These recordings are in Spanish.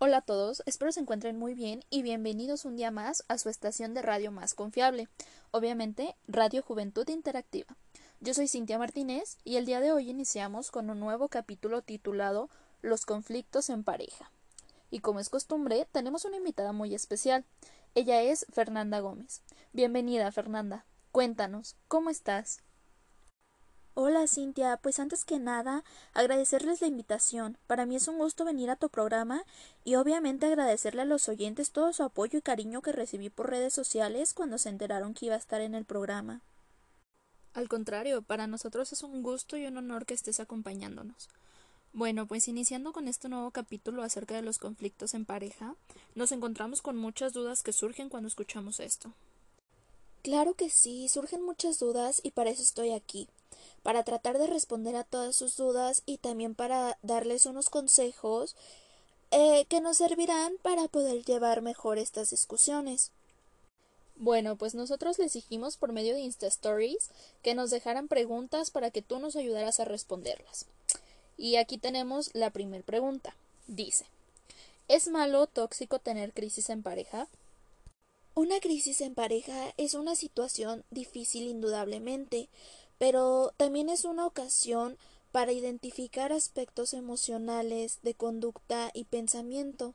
Hola a todos, espero se encuentren muy bien y bienvenidos un día más a su estación de radio más confiable, obviamente Radio Juventud Interactiva. Yo soy Cintia Martínez y el día de hoy iniciamos con un nuevo capítulo titulado Los conflictos en pareja. Y como es costumbre, tenemos una invitada muy especial. Ella es Fernanda Gómez. Bienvenida, Fernanda. Cuéntanos, ¿cómo estás? Hola Cintia, pues antes que nada agradecerles la invitación. Para mí es un gusto venir a tu programa y obviamente agradecerle a los oyentes todo su apoyo y cariño que recibí por redes sociales cuando se enteraron que iba a estar en el programa. Al contrario, para nosotros es un gusto y un honor que estés acompañándonos. Bueno, pues iniciando con este nuevo capítulo acerca de los conflictos en pareja, nos encontramos con muchas dudas que surgen cuando escuchamos esto. Claro que sí, surgen muchas dudas y para eso estoy aquí para tratar de responder a todas sus dudas y también para darles unos consejos eh, que nos servirán para poder llevar mejor estas discusiones. Bueno, pues nosotros les dijimos por medio de Insta Stories que nos dejaran preguntas para que tú nos ayudaras a responderlas. Y aquí tenemos la primera pregunta. Dice, ¿es malo o tóxico tener crisis en pareja? Una crisis en pareja es una situación difícil indudablemente, pero también es una ocasión para identificar aspectos emocionales, de conducta y pensamiento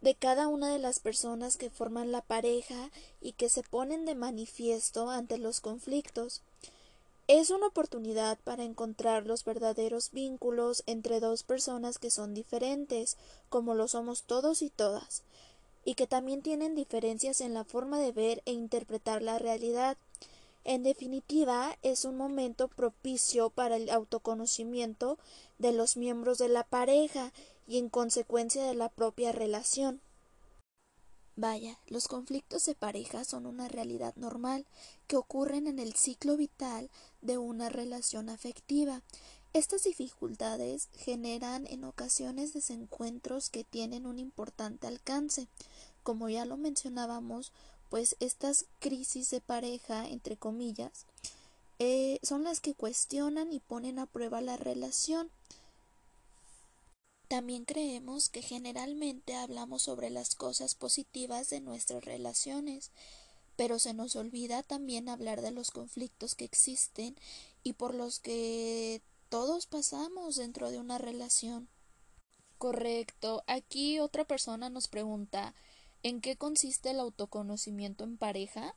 de cada una de las personas que forman la pareja y que se ponen de manifiesto ante los conflictos. Es una oportunidad para encontrar los verdaderos vínculos entre dos personas que son diferentes, como lo somos todos y todas, y que también tienen diferencias en la forma de ver e interpretar la realidad. En definitiva, es un momento propicio para el autoconocimiento de los miembros de la pareja y en consecuencia de la propia relación. Vaya, los conflictos de pareja son una realidad normal que ocurren en el ciclo vital de una relación afectiva. Estas dificultades generan en ocasiones desencuentros que tienen un importante alcance. Como ya lo mencionábamos, pues estas crisis de pareja, entre comillas, eh, son las que cuestionan y ponen a prueba la relación. También creemos que generalmente hablamos sobre las cosas positivas de nuestras relaciones, pero se nos olvida también hablar de los conflictos que existen y por los que todos pasamos dentro de una relación. Correcto. Aquí otra persona nos pregunta ¿En qué consiste el autoconocimiento en pareja?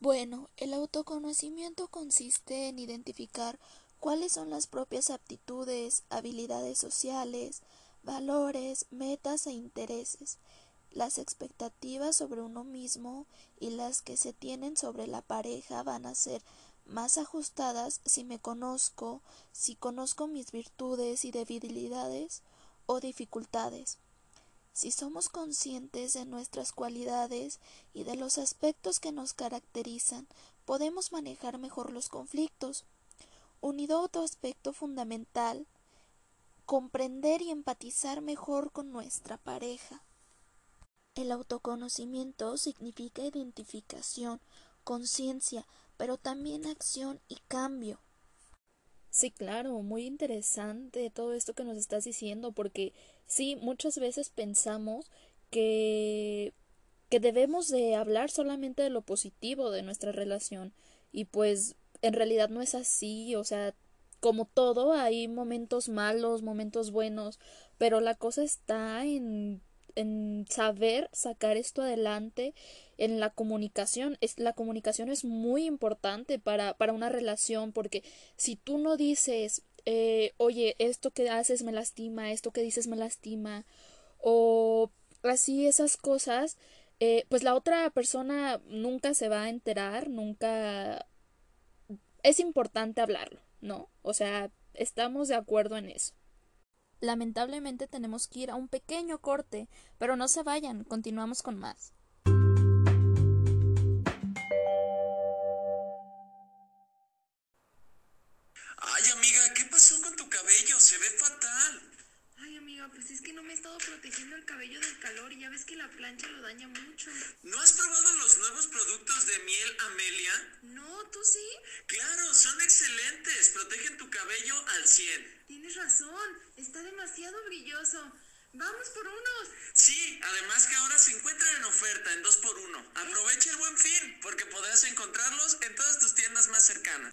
Bueno, el autoconocimiento consiste en identificar cuáles son las propias aptitudes, habilidades sociales, valores, metas e intereses, las expectativas sobre uno mismo y las que se tienen sobre la pareja van a ser más ajustadas si me conozco, si conozco mis virtudes y debilidades o dificultades. Si somos conscientes de nuestras cualidades y de los aspectos que nos caracterizan, podemos manejar mejor los conflictos. Unido a otro aspecto fundamental, comprender y empatizar mejor con nuestra pareja. El autoconocimiento significa identificación, conciencia, pero también acción y cambio. Sí, claro, muy interesante todo esto que nos estás diciendo, porque sí, muchas veces pensamos que que debemos de hablar solamente de lo positivo de nuestra relación y pues en realidad no es así, o sea, como todo hay momentos malos, momentos buenos, pero la cosa está en en saber sacar esto adelante en la comunicación. Es, la comunicación es muy importante para, para una relación porque si tú no dices, eh, oye, esto que haces me lastima, esto que dices me lastima, o así esas cosas, eh, pues la otra persona nunca se va a enterar, nunca... Es importante hablarlo, ¿no? O sea, estamos de acuerdo en eso. Lamentablemente tenemos que ir a un pequeño corte, pero no se vayan, continuamos con más. Amiga, pues es que no me he estado protegiendo el cabello del calor y ya ves que la plancha lo daña mucho. ¿No has probado los nuevos productos de miel Amelia? No, ¿tú sí? Claro, son excelentes. Protegen tu cabello al 100. Tienes razón, está demasiado brilloso. Vamos por unos. Sí, además que ahora se encuentran en oferta en 2x1. Aprovecha el buen fin, porque podrás encontrarlos en todas tus tiendas más cercanas.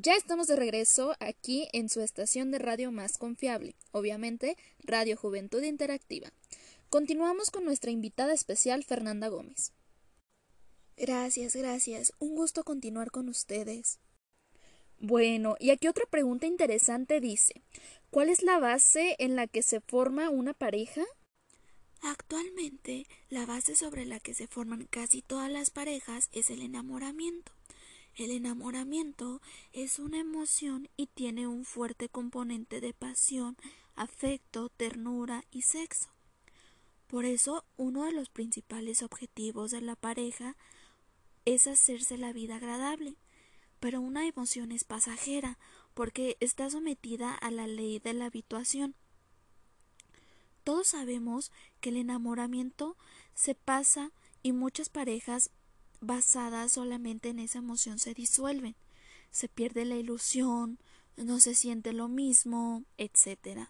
Ya estamos de regreso aquí en su estación de radio más confiable, obviamente Radio Juventud Interactiva. Continuamos con nuestra invitada especial Fernanda Gómez. Gracias, gracias. Un gusto continuar con ustedes. Bueno, y aquí otra pregunta interesante dice, ¿cuál es la base en la que se forma una pareja? Actualmente, la base sobre la que se forman casi todas las parejas es el enamoramiento. El enamoramiento es una emoción y tiene un fuerte componente de pasión, afecto, ternura y sexo. Por eso, uno de los principales objetivos de la pareja es hacerse la vida agradable. Pero una emoción es pasajera, porque está sometida a la ley de la habituación. Todos sabemos que el enamoramiento se pasa y muchas parejas basadas solamente en esa emoción se disuelven, se pierde la ilusión, no se siente lo mismo, etc.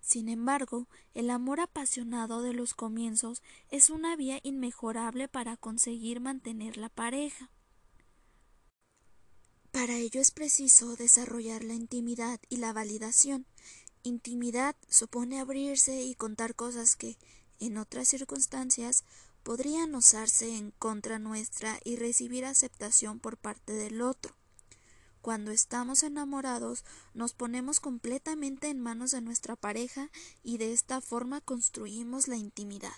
Sin embargo, el amor apasionado de los comienzos es una vía inmejorable para conseguir mantener la pareja. Para ello es preciso desarrollar la intimidad y la validación. Intimidad supone abrirse y contar cosas que, en otras circunstancias, podrían usarse en contra nuestra y recibir aceptación por parte del otro. Cuando estamos enamorados, nos ponemos completamente en manos de nuestra pareja y de esta forma construimos la intimidad.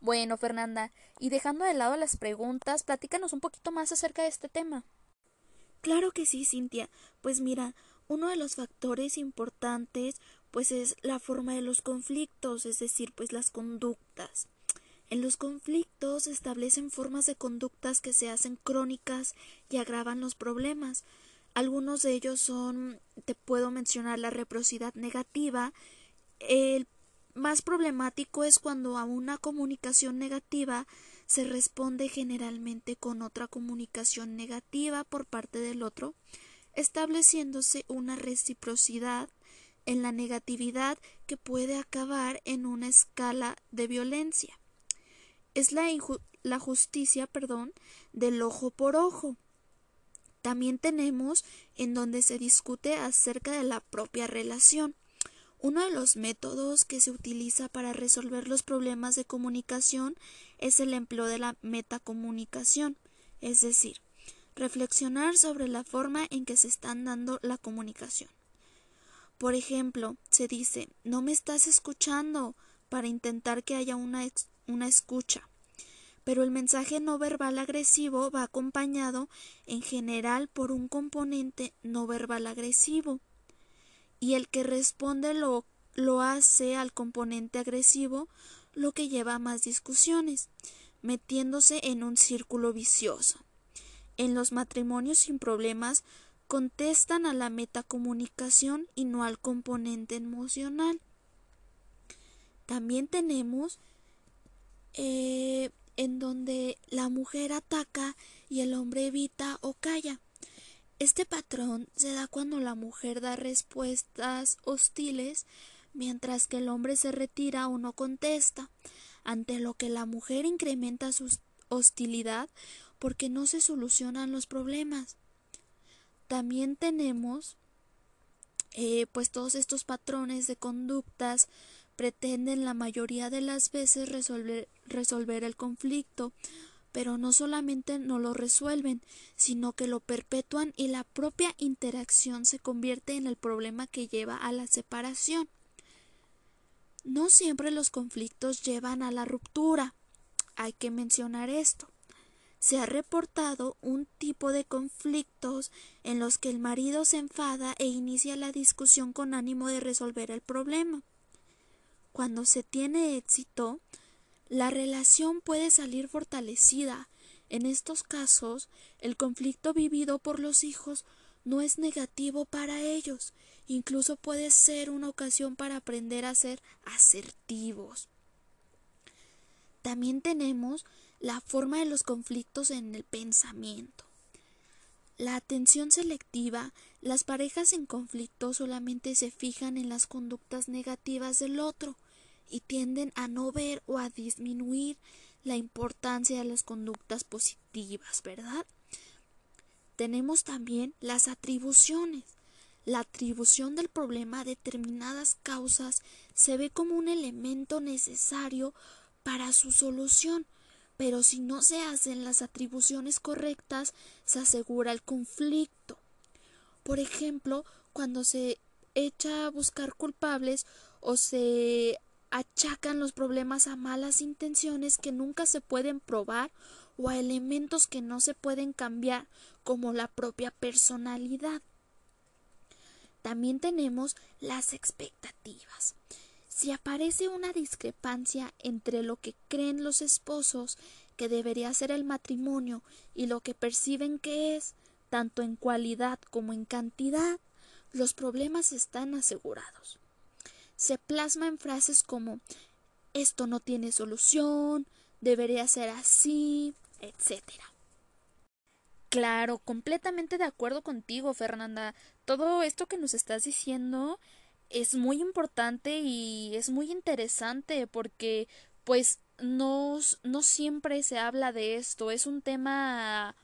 Bueno, Fernanda, y dejando de lado las preguntas, platícanos un poquito más acerca de este tema. Claro que sí, Cintia. Pues mira, uno de los factores importantes pues es la forma de los conflictos, es decir, pues las conductas. En los conflictos establecen formas de conductas que se hacen crónicas y agravan los problemas. Algunos de ellos son, te puedo mencionar, la reciprocidad negativa. El más problemático es cuando a una comunicación negativa se responde generalmente con otra comunicación negativa por parte del otro, estableciéndose una reciprocidad en la negatividad que puede acabar en una escala de violencia es la, la justicia, perdón, del ojo por ojo. También tenemos en donde se discute acerca de la propia relación. Uno de los métodos que se utiliza para resolver los problemas de comunicación es el empleo de la metacomunicación, es decir, reflexionar sobre la forma en que se están dando la comunicación. Por ejemplo, se dice no me estás escuchando para intentar que haya una, una escucha. Pero el mensaje no verbal agresivo va acompañado en general por un componente no verbal agresivo. Y el que responde lo, lo hace al componente agresivo, lo que lleva a más discusiones, metiéndose en un círculo vicioso. En los matrimonios sin problemas contestan a la metacomunicación y no al componente emocional. También tenemos eh, en donde la mujer ataca y el hombre evita o calla. Este patrón se da cuando la mujer da respuestas hostiles mientras que el hombre se retira o no contesta, ante lo que la mujer incrementa su hostilidad porque no se solucionan los problemas. También tenemos eh, pues todos estos patrones de conductas pretenden la mayoría de las veces resolver, resolver el conflicto, pero no solamente no lo resuelven, sino que lo perpetúan y la propia interacción se convierte en el problema que lleva a la separación. No siempre los conflictos llevan a la ruptura. Hay que mencionar esto. Se ha reportado un tipo de conflictos en los que el marido se enfada e inicia la discusión con ánimo de resolver el problema. Cuando se tiene éxito, la relación puede salir fortalecida. En estos casos, el conflicto vivido por los hijos no es negativo para ellos, incluso puede ser una ocasión para aprender a ser asertivos. También tenemos la forma de los conflictos en el pensamiento. La atención selectiva, las parejas en conflicto solamente se fijan en las conductas negativas del otro y tienden a no ver o a disminuir la importancia de las conductas positivas, ¿verdad? Tenemos también las atribuciones. La atribución del problema a determinadas causas se ve como un elemento necesario para su solución, pero si no se hacen las atribuciones correctas, se asegura el conflicto. Por ejemplo, cuando se echa a buscar culpables o se achacan los problemas a malas intenciones que nunca se pueden probar o a elementos que no se pueden cambiar, como la propia personalidad. También tenemos las expectativas. Si aparece una discrepancia entre lo que creen los esposos que debería ser el matrimonio y lo que perciben que es, tanto en cualidad como en cantidad, los problemas están asegurados. Se plasma en frases como esto no tiene solución, debería ser así, etc. Claro, completamente de acuerdo contigo, Fernanda. Todo esto que nos estás diciendo es muy importante y es muy interesante porque pues no, no siempre se habla de esto. Es un tema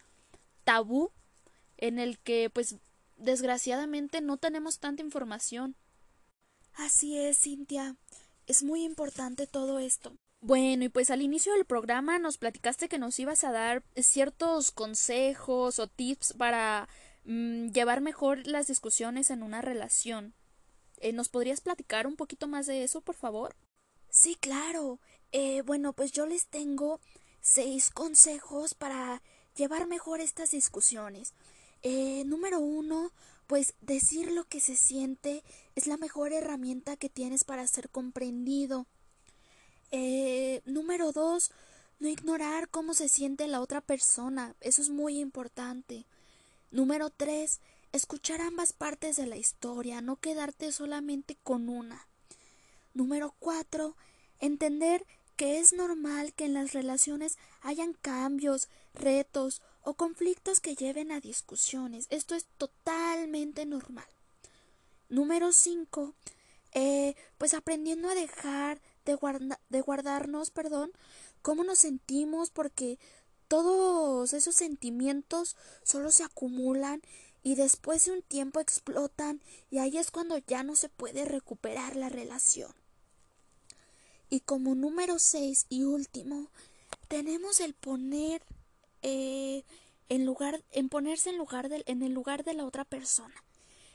tabú en el que pues desgraciadamente no tenemos tanta información. Así es, Cintia. Es muy importante todo esto. Bueno, y pues al inicio del programa nos platicaste que nos ibas a dar ciertos consejos o tips para mm, llevar mejor las discusiones en una relación. Eh, ¿Nos podrías platicar un poquito más de eso, por favor? Sí, claro. Eh, bueno, pues yo les tengo seis consejos para llevar mejor estas discusiones. Eh, número uno, pues decir lo que se siente es la mejor herramienta que tienes para ser comprendido. Eh, número dos, no ignorar cómo se siente la otra persona. Eso es muy importante. Número tres, escuchar ambas partes de la historia, no quedarte solamente con una. Número cuatro, entender que es normal que en las relaciones hayan cambios, retos o conflictos que lleven a discusiones. Esto es totalmente normal. Número cinco, eh, pues aprendiendo a dejar de, guardarnos, perdón, cómo nos sentimos, porque todos esos sentimientos solo se acumulan y después de un tiempo explotan y ahí es cuando ya no se puede recuperar la relación. Y como número seis y último, tenemos el poner eh, en lugar, en ponerse en lugar en el lugar de la otra persona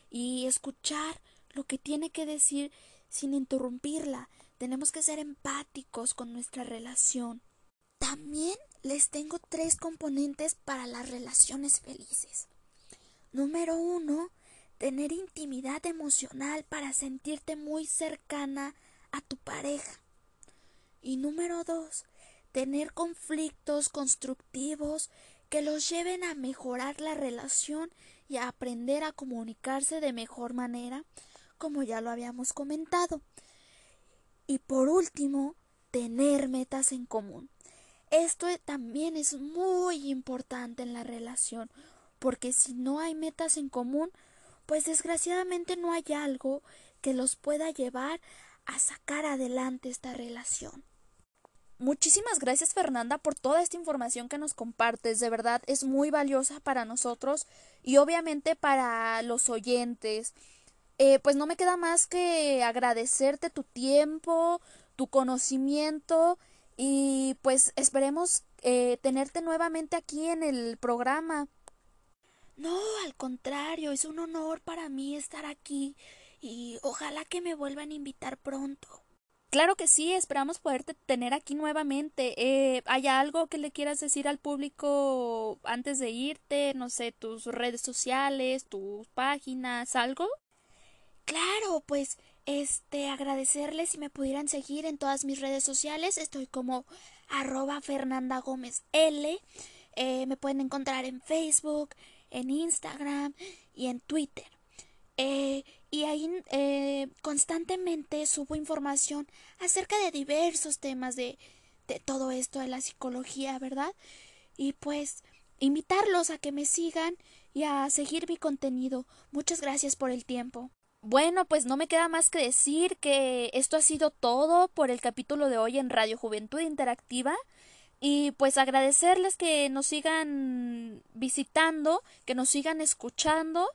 y escuchar lo que tiene que decir sin interrumpirla, tenemos que ser empáticos con nuestra relación. También les tengo tres componentes para las relaciones felices. Número uno, tener intimidad emocional para sentirte muy cercana a tu pareja. Y número dos, tener conflictos constructivos que los lleven a mejorar la relación y a aprender a comunicarse de mejor manera, como ya lo habíamos comentado. Y por último, tener metas en común. Esto también es muy importante en la relación, porque si no hay metas en común, pues desgraciadamente no hay algo que los pueda llevar a sacar adelante esta relación. Muchísimas gracias Fernanda por toda esta información que nos compartes. De verdad es muy valiosa para nosotros y obviamente para los oyentes. Eh, pues no me queda más que agradecerte tu tiempo, tu conocimiento y pues esperemos eh, tenerte nuevamente aquí en el programa. No, al contrario, es un honor para mí estar aquí y ojalá que me vuelvan a invitar pronto. Claro que sí, esperamos poderte tener aquí nuevamente. Eh, ¿Hay algo que le quieras decir al público antes de irte? No sé, tus redes sociales, tus páginas, algo. Claro, pues este agradecerles si me pudieran seguir en todas mis redes sociales. Estoy como arroba Fernanda Gómez L. Eh, me pueden encontrar en Facebook, en Instagram y en Twitter. Eh, y ahí eh, constantemente subo información acerca de diversos temas de, de todo esto de la psicología, ¿verdad? Y pues invitarlos a que me sigan y a seguir mi contenido. Muchas gracias por el tiempo. Bueno, pues no me queda más que decir que esto ha sido todo por el capítulo de hoy en Radio Juventud Interactiva. Y pues agradecerles que nos sigan visitando, que nos sigan escuchando.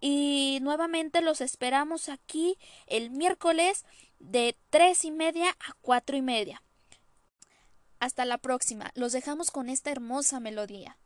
Y nuevamente los esperamos aquí el miércoles de tres y media a cuatro y media. Hasta la próxima. Los dejamos con esta hermosa melodía.